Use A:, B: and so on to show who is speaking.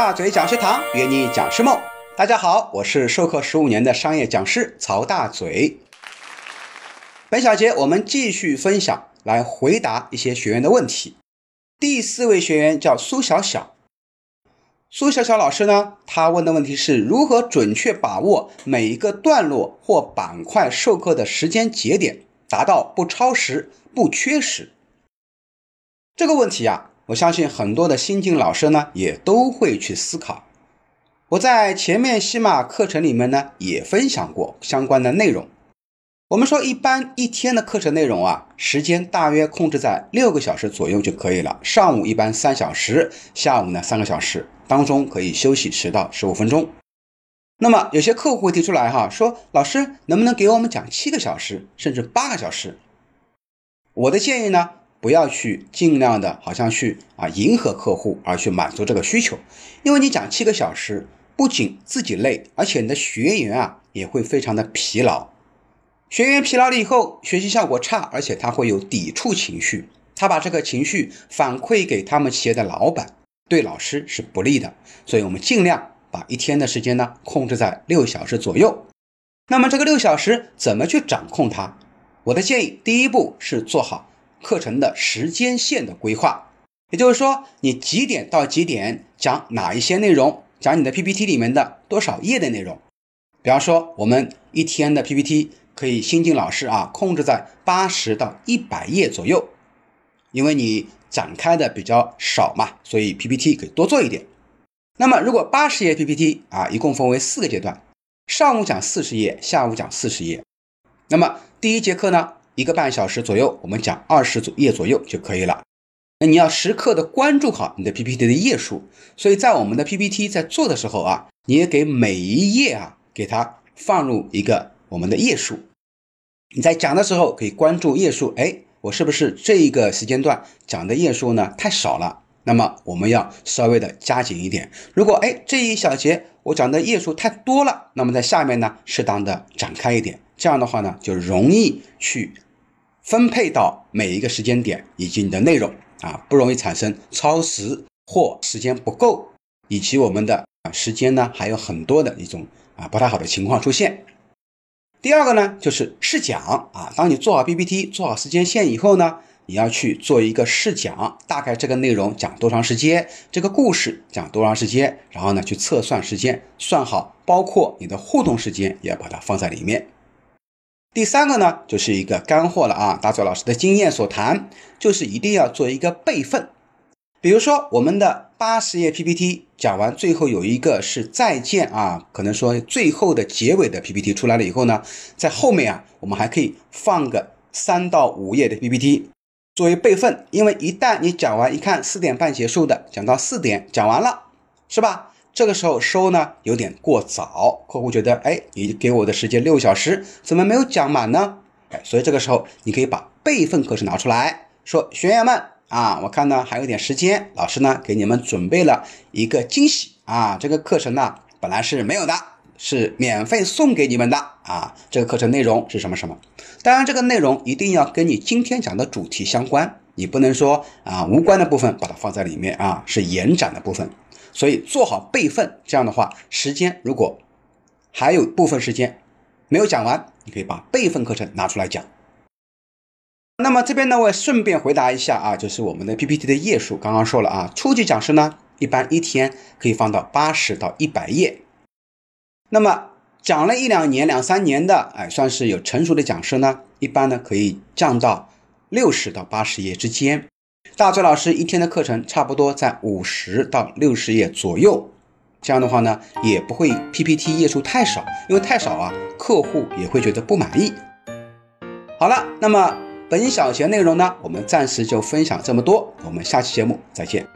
A: 大嘴讲师堂约你讲师梦。大家好，我是授课十五年的商业讲师曹大嘴。本小节我们继续分享，来回答一些学员的问题。第四位学员叫苏小小，苏小小老师呢，他问的问题是如何准确把握每一个段落或板块授课的时间节点，达到不超时、不缺时。这个问题啊，我相信很多的新进老师呢也都会去思考。我在前面西马课程里面呢也分享过相关的内容。我们说，一般一天的课程内容啊，时间大约控制在六个小时左右就可以了。上午一般三小时，下午呢三个小时，当中可以休息十到十五分钟。那么有些客户会提出来哈，说老师能不能给我们讲七个小时，甚至八个小时？我的建议呢，不要去尽量的好像去啊迎合客户而去满足这个需求，因为你讲七个小时，不仅自己累，而且你的学员啊也会非常的疲劳。学员疲劳了以后，学习效果差，而且他会有抵触情绪，他把这个情绪反馈给他们企业的老板，对老师是不利的。所以，我们尽量把一天的时间呢控制在六小时左右。那么，这个六小时怎么去掌控它？我的建议，第一步是做好课程的时间线的规划，也就是说，你几点到几点讲哪一些内容，讲你的 PPT 里面的多少页的内容。比方说，我们一天的 PPT。可以新进老师啊，控制在八十到一百页左右，因为你展开的比较少嘛，所以 PPT 可以多做一点。那么如果八十页 PPT 啊，一共分为四个阶段，上午讲四十页，下午讲四十页。那么第一节课呢，一个半小时左右，我们讲二十组页左右就可以了。那你要时刻的关注好你的 PPT 的页数，所以在我们的 PPT 在做的时候啊，你也给每一页啊，给它放入一个我们的页数。你在讲的时候可以关注页数，哎，我是不是这一个时间段讲的页数呢太少了？那么我们要稍微的加紧一点。如果哎这一小节我讲的页数太多了，那么在下面呢适当的展开一点，这样的话呢就容易去分配到每一个时间点以及你的内容啊，不容易产生超时或时间不够，以及我们的啊时间呢还有很多的一种啊不太好的情况出现。第二个呢，就是试讲啊。当你做好 PPT、做好时间线以后呢，你要去做一个试讲，大概这个内容讲多长时间，这个故事讲多长时间，然后呢去测算时间，算好，包括你的互动时间也要把它放在里面。第三个呢，就是一个干货了啊。大嘴老师的经验所谈，就是一定要做一个备份。比如说，我们的八十页 PPT 讲完，最后有一个是再见啊，可能说最后的结尾的 PPT 出来了以后呢，在后面啊，我们还可以放个三到五页的 PPT 作为备份，因为一旦你讲完，一看四点半结束的，讲到四点讲完了，是吧？这个时候收呢有点过早，客户觉得，哎，你给我的时间六小时，怎么没有讲满呢？哎，所以这个时候你可以把备份课程拿出来说，学员们。啊，我看呢还有点时间，老师呢给你们准备了一个惊喜啊！这个课程呢本来是没有的，是免费送给你们的啊！这个课程内容是什么什么？当然，这个内容一定要跟你今天讲的主题相关，你不能说啊无关的部分把它放在里面啊，是延展的部分。所以做好备份，这样的话，时间如果还有部分时间没有讲完，你可以把备份课程拿出来讲。那么这边呢，我也顺便回答一下啊，就是我们的 PPT 的页数，刚刚说了啊，初级讲师呢，一般一天可以放到八十到一百页。那么讲了一两年、两三年的，哎，算是有成熟的讲师呢，一般呢可以降到六十到八十页之间。大嘴老师一天的课程差不多在五十到六十页左右，这样的话呢，也不会 PPT 页数太少，因为太少啊，客户也会觉得不满意。好了，那么。本小节内容呢，我们暂时就分享这么多，我们下期节目再见。